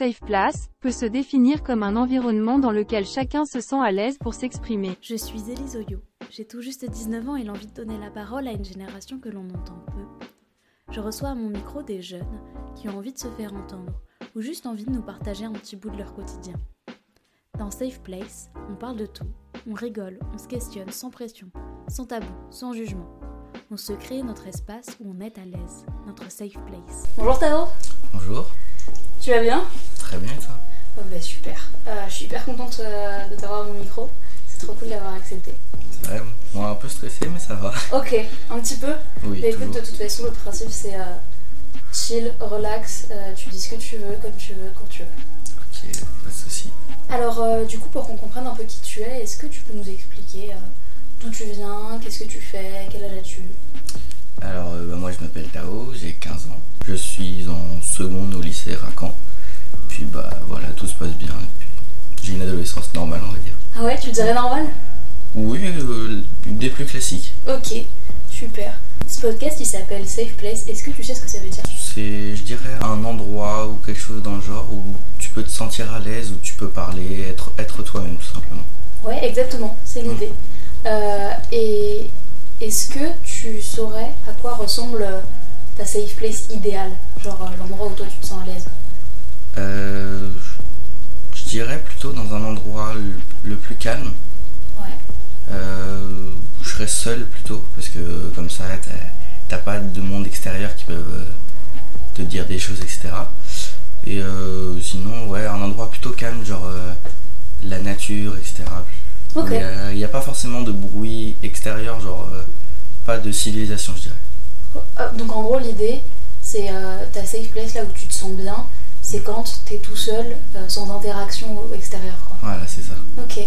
Safe Place, peut se définir comme un environnement dans lequel chacun se sent à l'aise pour s'exprimer. Je suis Élise Oyo. J'ai tout juste 19 ans et l'envie de donner la parole à une génération que l'on entend peu. Je reçois à mon micro des jeunes qui ont envie de se faire entendre ou juste envie de nous partager un petit bout de leur quotidien. Dans Safe Place, on parle de tout, on rigole, on se questionne sans pression, sans tabou, sans jugement. On se crée notre espace où on est à l'aise, notre safe place. Bonjour Tao, Bonjour, tu vas bien? Très bien et toi oh, bah, Super, Euh, je suis hyper contente euh, de t'avoir à mon micro, c'est trop cool d'avoir accepté. C'est vrai, moi un peu stressé mais ça va. Ok, un petit peu Oui, Bah, écoute, de toute façon, le principe c'est euh, chill, relax, tu dis ce que tu veux, comme tu veux, quand tu veux. Ok, pas de soucis. Alors, du coup, pour qu'on comprenne un peu qui tu es, est-ce que tu peux nous expliquer d'où tu viens, qu'est-ce que tu fais, quel âge as-tu? Alors bah, moi je m'appelle Tao, j'ai 15 ans. Je suis en seconde au lycée Racan. Puis bah voilà, tout se passe bien. Et puis, j'ai une adolescence normale on va dire. Ah ouais, tu dirais normal? Oui, euh, des plus classiques. Ok, super. Ce podcast il s'appelle Safe Place, est-ce que tu sais ce que ça veut dire? C'est, je dirais, un endroit ou quelque chose dans le genre où tu peux te sentir à l'aise, où tu peux parler, être, être toi-même tout simplement. Ouais, exactement, c'est l'idée. Euh, et est-ce que tu saurais à quoi ressemble ta safe place idéale? Genre euh, l'endroit où toi tu te sens à l'aise? Plutôt dans un endroit le, le plus calme. Ouais. Euh, je serais seul plutôt, parce que comme ça, t'as- pas de monde extérieur qui peuvent euh, te dire des choses, etc. Et euh, sinon, ouais, un endroit plutôt calme, genre euh, la nature, etc. Il n'y a, pas forcément de bruit extérieur, genre pas de civilisation, je dirais. Euh, donc en gros l'idée c'est ta safe place là où tu te sens bien, c'est quand t'es tout seul, euh, sans interaction extérieure quoi. Voilà, c'est ça. Ok.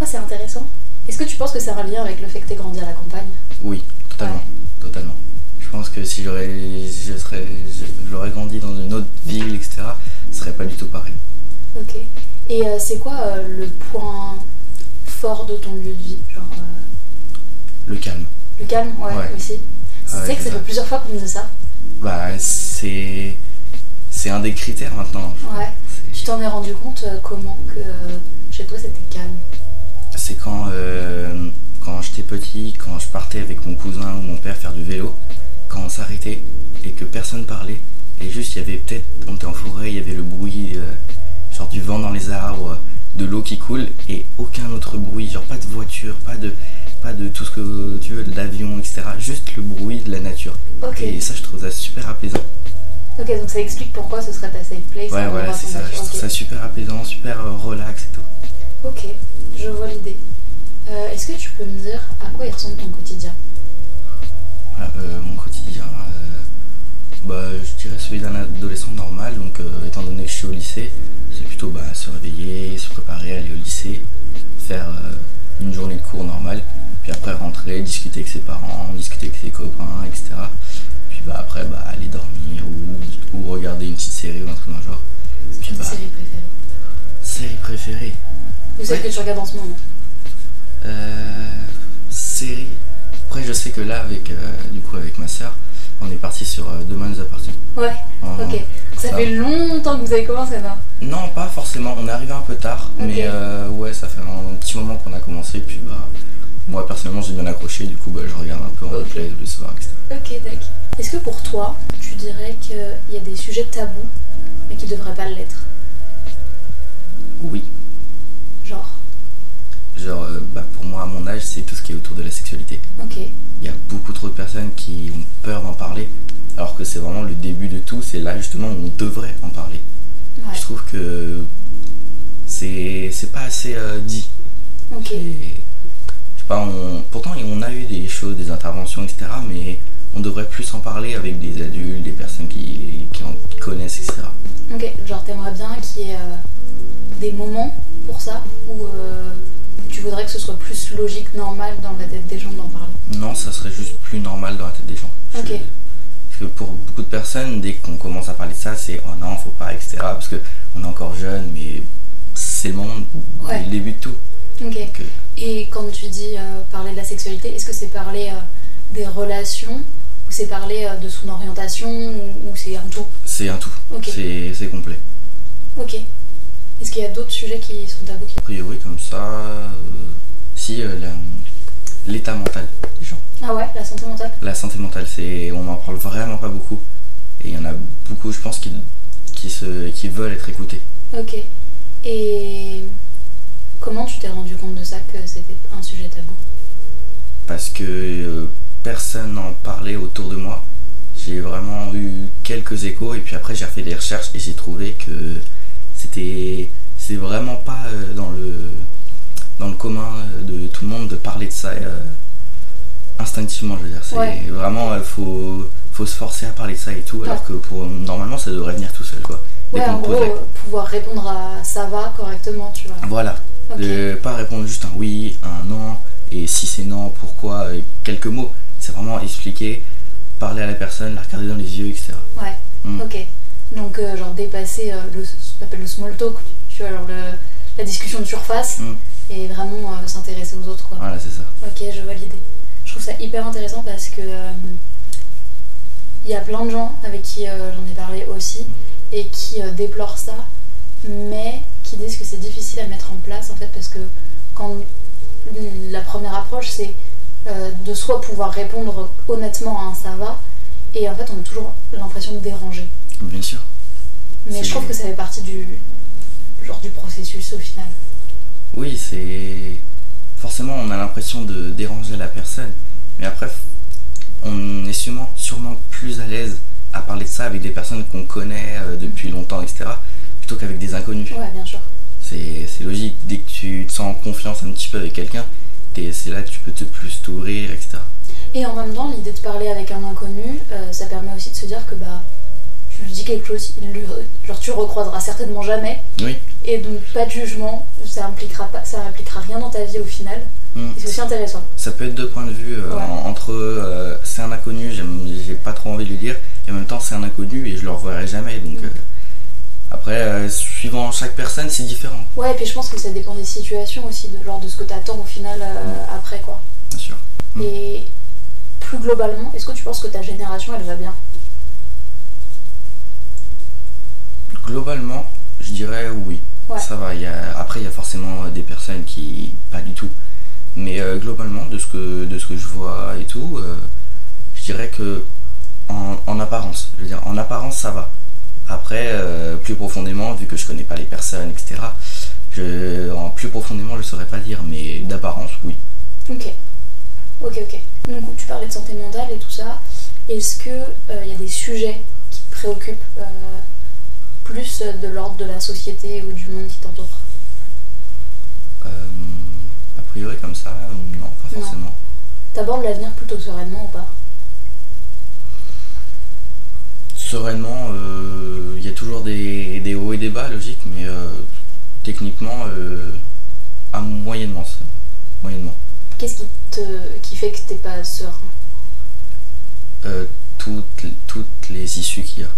Ah, c'est intéressant. Est-ce que tu penses que c'est un lien avec le fait que t'aies grandi à la campagne? Oui, totalement. Ouais. Totalement. Je pense que si j'aurais je serais- je- j'aurais grandi dans une autre ville, etc., ce serait pas du tout pareil. Ok. Et euh, c'est quoi euh, le point fort de ton lieu de vie Genre Le calme. le calme Ouais, Ouais. aussi. Ah tu ouais, sais que c'est ça ça. fait plusieurs fois qu'on me dit ça. Bah, c'est. C'est un des critères maintenant. Ouais. Tu t'en es rendu compte euh, comment que chez toi c'était calme C'est quand, euh, quand j'étais petit, quand je partais avec mon cousin ou mon père faire du vélo, quand on s'arrêtait et que personne parlait, et juste il y avait peut-être, on était en forêt, il y avait le bruit, euh, genre du vent dans les arbres, de l'eau qui coule, et aucun autre bruit, genre pas de voiture, pas de, pas de tout ce que tu veux, de l'avion, etc. Juste le bruit de la nature. Et ça, je trouve ça super apaisant. Ok, donc ça explique pourquoi ce serait ta safe place. Ouais, un voilà, c'est ça. Je trouve ça super apaisant, super euh, relax et tout. Ok, je vois l'idée. Euh, Est-ce que tu peux me dire à quoi il ressemble ton quotidien? Voilà, euh, mon quotidien, euh, bah, je dirais celui d'un adolescent normal. Donc, étant donné que je suis au lycée, c'est plutôt bah, se réveiller, se préparer, aller au lycée, faire une journée de cours normale, puis après rentrer, discuter avec ses parents, discuter avec ses copains, etc. Puis bah, après, bah, aller dormir ou, ou regarder une petite série ou un truc dans le genre. Puis Tes bah, séries préférées série préférée. Ou celle Ouais. que tu regardes en ce moment? Euh, série. Après, je sais que là, avec, euh, du coup, avec ma soeur, on est parti sur euh, Demain nous appartient. Ouais, En- ok. Ça ça. fait longtemps que vous avez commencé, non Non, pas forcément. On est arrivé un peu tard, mais euh, ouais, ça fait un petit moment qu'on a commencé. Puis bah, moi personnellement, j'ai bien accroché. Du coup, bah, je regarde un peu en replay le soir, etc. Ok, d'accord. Est-ce que pour toi, tu dirais qu'il y a des sujets tabous, mais qui devraient pas l'être? Oui. Genre? Genre, euh, bah, pour moi, à mon âge, c'est tout ce qui est autour de la sexualité. Ok. Il y a beaucoup trop de personnes qui ont peur d'en parler, alors que c'est vraiment le début de tout. C'est là justement où on devrait en parler. Ouais. Je trouve que c'est c'est pas assez euh, dit. Ok. Je sais pas, on, pourtant on a eu des choses, des interventions, etc. Mais on devrait plus en parler avec des adultes, des personnes qui, qui en connaissent, etc. Ok. Genre, t'aimerais bien qu'il y ait euh, des moments pour ça Ou euh, tu voudrais que ce soit plus logique, normal dans la tête des gens d'en parler? Non, ça serait juste plus normal dans la tête des gens. Je- Ok. Parce que pour beaucoup de personnes, dès qu'on commence à parler de ça, c'est oh non, faut pas, etc. Parce qu'on est encore jeune, mais c'est le moment, Ouais. le début de tout. Ok. Que- Et quand tu dis euh, parler de la sexualité, est-ce que c'est parler euh, des relations ou c'est parler euh, de son orientation ou, c'est un tout? C'est un tout. Ok. C'est complet. Ok. Est-ce qu'il y a d'autres sujets qui sont tabous. A priori, comme ça, euh, si euh, l'état mental des gens. Ah ouais, la santé mentale? La santé mentale, c'est, on n'en parle vraiment pas beaucoup. Et il y en a beaucoup, je pense, qui, qui, se, qui veulent être écoutés. Ok. Et comment tu t'es rendu compte de ça, que c'était un sujet tabou? Parce que euh, personne n'en parlait autour de moi. J'ai vraiment eu quelques échos et puis après j'ai refait des recherches et j'ai trouvé que c'était c'est vraiment pas euh, dans le dans le commun euh, de tout le monde de parler de ça euh, instinctivement je veux dire c'est Ouais. vraiment il faut faut se forcer à parler de ça et tout alors que pour normalement ça devrait venir tout seul quoi Ouais, en gros, euh, pouvoir répondre à ça va correctement, tu vois. voilà de pas répondre juste un oui un non et si c'est non pourquoi quelques mots c'est vraiment expliquer parler à la personne la regarder dans les yeux etc Ouais, Mm. ok. Donc, euh, genre, dépasser euh, le, ce qu'on appelle le small talk, tu vois, genre le, la discussion de surface, Mm. et vraiment euh, s'intéresser aux autres, quoi. voilà c'est ça Ok, je vois l'idée. Je trouve ça hyper intéressant parce que il y a plein de gens avec qui j'en ai parlé aussi et qui déplorent ça, mais qui disent que c'est difficile à mettre en place en fait parce que quand la première approche c'est euh, de soit pouvoir répondre honnêtement à un ça va et en fait on a toujours l'impression de déranger. bien sûr Mais je trouve que ça fait partie du genre du processus au final. Oui, c'est. Forcément, on a l'impression de déranger la personne. Mais après, on est sûrement, sûrement plus à l'aise à parler de ça avec des personnes qu'on connaît euh, depuis longtemps, etc. Plutôt qu'avec des inconnus. Ouais, bien sûr. C'est c'est logique. Dès que tu te sens en confiance un petit peu avec quelqu'un, t'es- c'est là que tu peux te plus t'ouvrir, etc. Et en même temps, l'idée de parler avec un inconnu, euh, ça permet aussi de se dire que bah, tu lui dis quelque chose, il lui- genre tu recroiseras certainement jamais, Oui. et donc pas de jugement, ça impliquera pas, ça impliquera rien dans ta vie au final. Mm. Et c'est aussi intéressant. Ça peut être deux points de vue euh, Ouais. entre euh, c'est un inconnu, j'ai pas trop envie de lui dire, et en même temps c'est un inconnu et je le reverrai jamais. Donc Mm. Euh, après, euh, suivant chaque personne, c'est différent, Ouais, et puis je pense que ça dépend des situations aussi, de genre de ce que t'attends au final euh, après quoi. bien sûr. Mm. Et plus globalement, est-ce que tu penses que ta génération elle va bien? Globalement, je dirais oui. Ouais. Ça va. il Y a... Après, il y a forcément des personnes qui pas du tout. Mais euh, globalement, de ce que de ce que je vois et tout, euh, je dirais que en, en apparence, je veux dire, en apparence, ça va. Après, euh, plus profondément, vu que je connais pas les personnes, etc. Je, en plus profondément, je saurais pas dire, mais d'apparence, oui. Ok. Ok, ok. Donc tu parlais de santé mentale et tout ça. Est-ce que il y a des sujets qui te préoccupent euh, plus de l'ordre de la société ou du monde qui t'entoure? Euh, a priori, comme ça, euh, non, pas forcément. T'abordes l'avenir plutôt sereinement ou pas? Sereinement, euh, bas, logique, mais euh, techniquement, euh, à moyennement, c'est- moyennement. Qu'est-ce qui te qui fait que t'es pas serein? Euh, toutes, toutes les issues qu'il y a.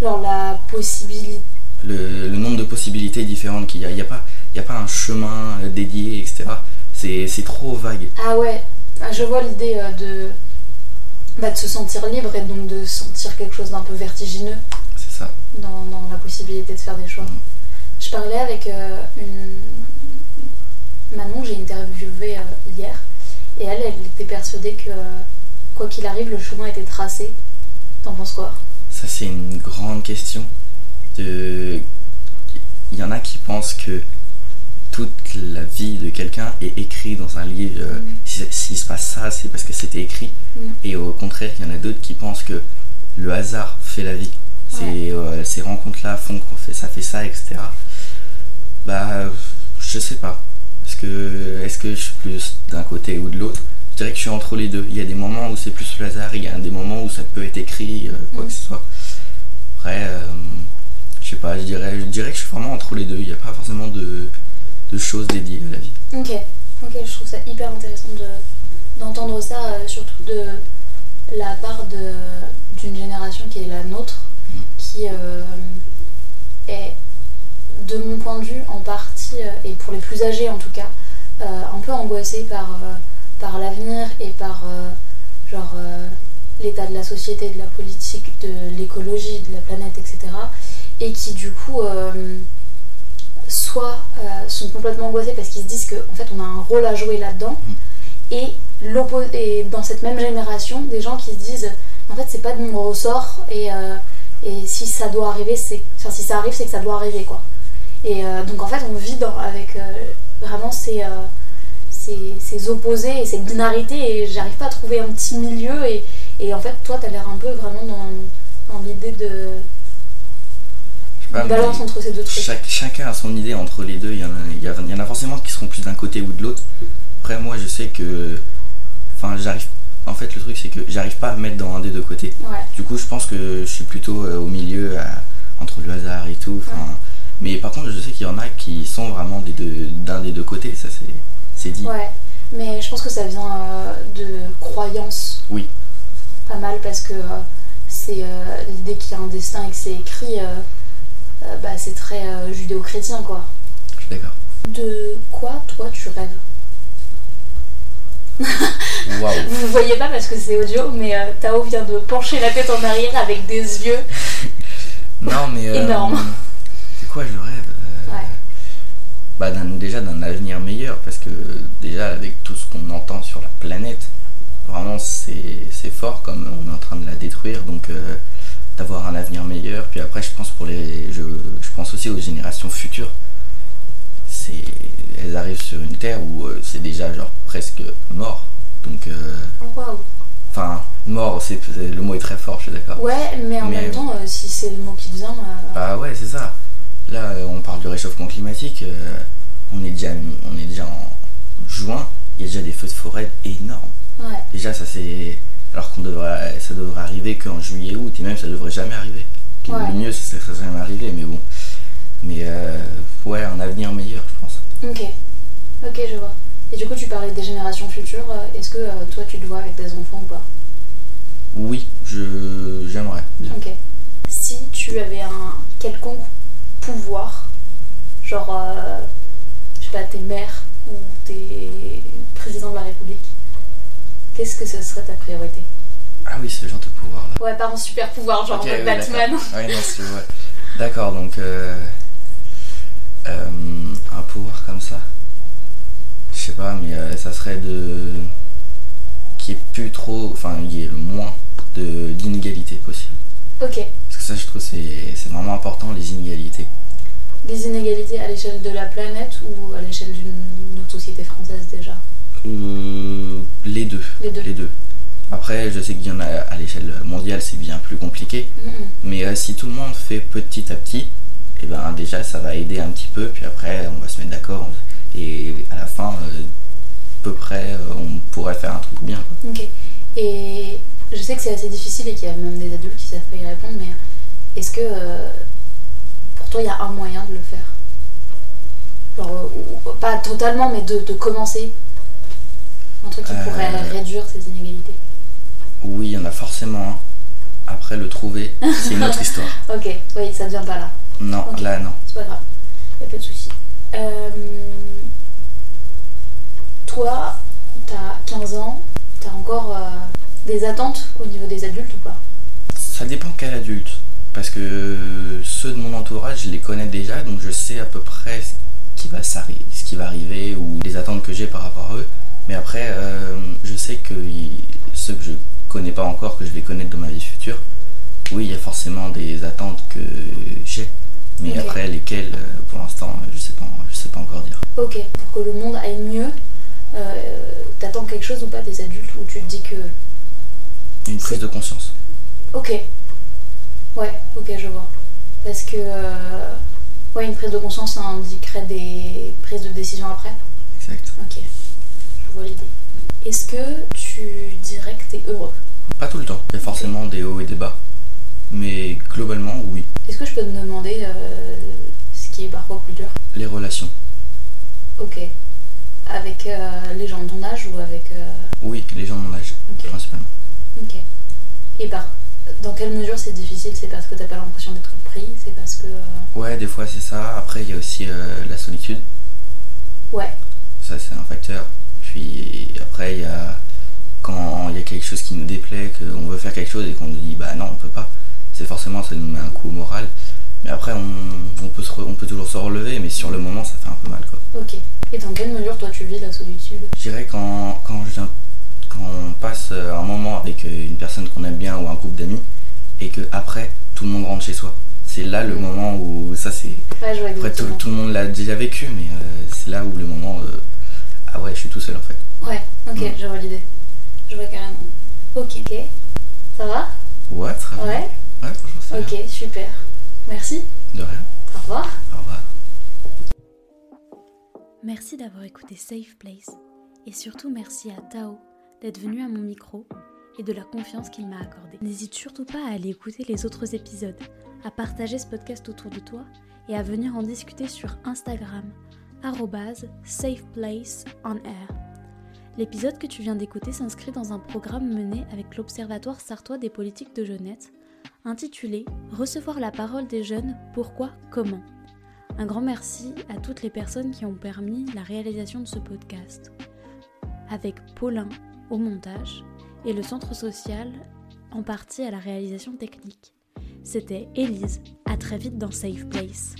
Genre la possibilité. Le, le nombre de possibilités différentes qu'il y a. Il n'y a, pas- il y a pas un chemin dédié, etc. C'est c'est trop vague. Ah ouais, ah, je vois l'idée de bah, de se sentir libre et donc de sentir quelque chose d'un peu vertigineux C'est ça. dans, possibilité de faire des choix. Je parlais avec euh, une Manon, j'ai interviewé euh, hier, et elle, elle était persuadée que quoi qu'il arrive, le chemin était tracé. T'en penses quoi? Ça, c'est une grande question. De... Il y en a qui pensent que toute la vie de quelqu'un est écrite dans un livre. euh, Mm. si- S'il se passe ça, c'est parce que c'était écrit. Mm. Et au contraire, il y en a d'autres qui pensent que le hasard fait la vie. C'est, euh, ces rencontres-là font qu'on fait ça, fait ça, etc. Bah, je sais pas. Est-ce que, est-ce que je suis plus d'un côté ou de l'autre? Je dirais que je suis entre les deux. Il y a des moments où c'est plus le hasard, il y a des moments où ça peut être écrit, euh, quoi Mm. que ce soit. Après, euh, je sais pas, je dirais, je dirais que je suis vraiment entre les deux. Il n'y a pas forcément de, de choses dédiées à la vie. Ok, ok, je trouve ça hyper intéressant de, d'entendre ça, euh, surtout de la part de, d'une génération qui est la nôtre, Mm. Qui euh, est, de mon point de vue, en partie, euh, et pour les plus âgés en tout cas, euh, un peu angoissée par, par l'avenir et par, genre, l'état de la société, de la politique, de l'écologie, de la planète, etc. Et qui du coup euh, soit euh, sont complètement angoissés parce qu'ils se disent qu'en fait on a un rôle à jouer là-dedans. Et, l'oppo- et dans cette même génération, des gens qui se disent en fait c'est pas de mon ressort et, euh, et si ça doit arriver, c'est. Enfin si ça arrive, c'est que ça doit arriver quoi. Et euh, donc en fait on vit dans- avec euh, vraiment ces, euh, ces, ces opposés et cette binarité et j'arrive pas à trouver un petit milieu et, et en fait toi t'as l'air un peu vraiment dans, dans l'idée de balance mais entre ces deux trucs. chaque- chacun a son idée entre les deux. Il y, en a, il, y a- il y en a forcément qui seront plus d'un côté ou de l'autre. Après, moi, je sais que. Enfin, j'arrive. En fait, le truc, c'est que j'arrive pas à me mettre dans un des deux côtés. Ouais. Du coup, je pense que je suis plutôt euh, au milieu, à- entre le hasard et tout. Mais par contre, je sais qu'il y en a qui sont vraiment des deux- d'un des deux côtés. Ça, c'est c'est dit. Ouais, mais je pense que ça vient euh, de croyances. Oui. Pas mal parce que euh, c'est euh, l'idée qu'il y a un destin et que c'est écrit, bah, c'est très judéo-chrétien quoi. Je suis d'accord. De quoi toi tu rêves? Vous voyez pas parce que c'est audio, mais euh, Tao vient de pencher la tête en arrière avec des yeux. Non, mais. euh, Énorme. C'est quoi, je rêve Euh, Ouais. bah, Déjà d'un avenir meilleur, parce que déjà, avec tout ce qu'on entend sur la planète, vraiment, c'est c'est fort comme on est en train de la détruire. Donc, euh, d'avoir un avenir meilleur. Puis après, je pense, pour les, je, je pense aussi aux générations futures. Elles arrivent sur une terre où euh, c'est déjà genre presque mort. Donc, euh, Oh, waouh. enfin, mort, c'est, le mot est très fort, je suis d'accord. Ouais, mais en Mais- même temps, euh, si c'est le mot qui vient. euh, Bah ouais, c'est ça. Là, euh, on parle du réchauffement climatique. euh, on, est déjà, on est déjà en juin. Il y a déjà des feux de forêt énormes. ouais. Déjà, ça c'est. Alors qu'on devrait, ça devrait arriver qu'en juillet, août, et même ça devrait jamais arriver. Ouais. Le mieux, c'est que ça jamais arrivé, mais bon. Mais euh, ouais, un avenir meilleur, je pense. Ok, ok, je vois. Et du coup, tu parlais des générations futures. euh, Est-ce que euh, toi, tu te vois avec des enfants ou pas? Oui, je j'aimerais. bien. Ok. Si tu avais un quelconque pouvoir, genre, euh, je sais pas, t'es maire ou t'es président de la République, qu'est-ce que ce serait ta priorité? Ah oui, ce genre de pouvoir là. Ouais, pas un super pouvoir, genre Batman. d'accord. Ouais, non, c'est ouais. D'accord, donc euh, un pouvoir comme ça, je sais pas, mais euh, ça serait de qu'il n'y ait plus trop, enfin, il y ait le moins d'inégalités possible. Ok. Parce que ça, je trouve, c'est c'est vraiment important les inégalités. Les inégalités à l'échelle de la planète ou à l'échelle d'une société française déjà? Euh, les deux. Les deux. Les deux. Après, je sais qu'il y en a à l'échelle mondiale, c'est bien plus compliqué. Mais euh, si tout le monde fait petit à petit, et ben déjà ça va aider un petit peu, puis après on va se mettre d'accord et à la fin, euh, à peu près, euh, on pourrait faire un truc bien. quoi. Ok. Et je sais que c'est assez difficile et qu'il y a même des adultes qui savent pas y répondre, mais est-ce que euh, pour toi il y a un moyen de le faire? Genre, euh, pas totalement, mais de, de commencer Un truc qui pourrait réduire ces inégalités? Oui, il y en a forcément un. Après le trouver, c'est une autre histoire. Ok, oui, ça ne vient pas là. Non, là non. C'est pas grave, y a pas de souci. Euh, toi, t'as 15 ans, t'as encore euh, des attentes au niveau des adultes ou pas? Ça dépend quel adulte. Parce que ceux de mon entourage, je les connais déjà, donc je sais à peu près ce qui va, ce qui va arriver ou les attentes que j'ai par rapport à eux. Mais après, euh, je sais que ceux que je connais pas encore, que je vais connaître dans ma vie future, oui, il y a forcément des attentes que j'ai. Mais après, lesquelles, euh, pour l'instant, je sais pas, je sais pas encore dire. Ok, pour que le monde aille mieux, euh, t'attends quelque chose ou pas des adultes où tu te dis que. Une prise de conscience. Ok. Ouais, ok, je vois. Parce que. euh, ouais, une prise de conscience, ça indiquerait des prises de décision après? Exact. Ok, je vois l'idée. Est-ce que tu dirais que t'es heureux? Pas tout le temps. Il y a forcément des hauts et des bas. Mais globalement, oui. Est-ce que je peux te demander euh, ce qui est parfois plus dur? Les relations. Ok. Avec euh, les gens de ton âge ou avec. euh, Oui, les gens de mon âge, principalement. Ok. Et par. Dans quelle mesure c'est difficile? C'est parce que t'as pas l'impression d'être pris? C'est parce que. Ouais, des fois c'est ça. Après, il y a aussi la solitude. Ouais. Ça, c'est un facteur. Puis après, il y a quand il y a quelque chose qui nous déplaît, qu'on veut faire quelque chose et qu'on nous dit bah non, on peut pas, c'est forcément ça nous met un coup moral. Mais après, on, peut on peut toujours se relever, mais sur le moment, ça fait un peu mal. Quoi. Ok. Et dans quelle mesure, toi, tu vis la solitude? Je dirais quand, quand, quand on passe un moment avec une personne qu'on aime bien ou un groupe d'amis, et que après, tout le monde rentre chez soi. C'est là le mm. moment où ça c'est. après tout, tout, le monde l'a déjà vécu, mais euh, c'est là où le moment. Euh, ah ouais, je suis tout seul en fait. Ouais, ok, mm. je vois l'idée. Je vois carrément. Ok, ok. Ça va? Ouais, très bien. Ouais Ouais, franchement, ça Ok, super. Merci. De rien. Au revoir. Au revoir. Merci d'avoir écouté Safe Place. Et surtout merci à Tao d'être venu à mon micro et de la confiance qu'il m'a accordée. N'hésite surtout pas à aller écouter les autres épisodes, à partager ce podcast autour de toi et à venir en discuter sur Instagram, safeplaceonair. L'épisode que tu viens d'écouter s'inscrit dans un programme mené avec l'Observatoire sartois des politiques de jeunesse, intitulé Recevoir la parole des jeunes, pourquoi, comment. Un grand merci à toutes les personnes qui ont permis la réalisation de ce podcast. Avec Paulin au montage et le centre social en partie à la réalisation technique. C'était Élise, à très vite dans Safe Place.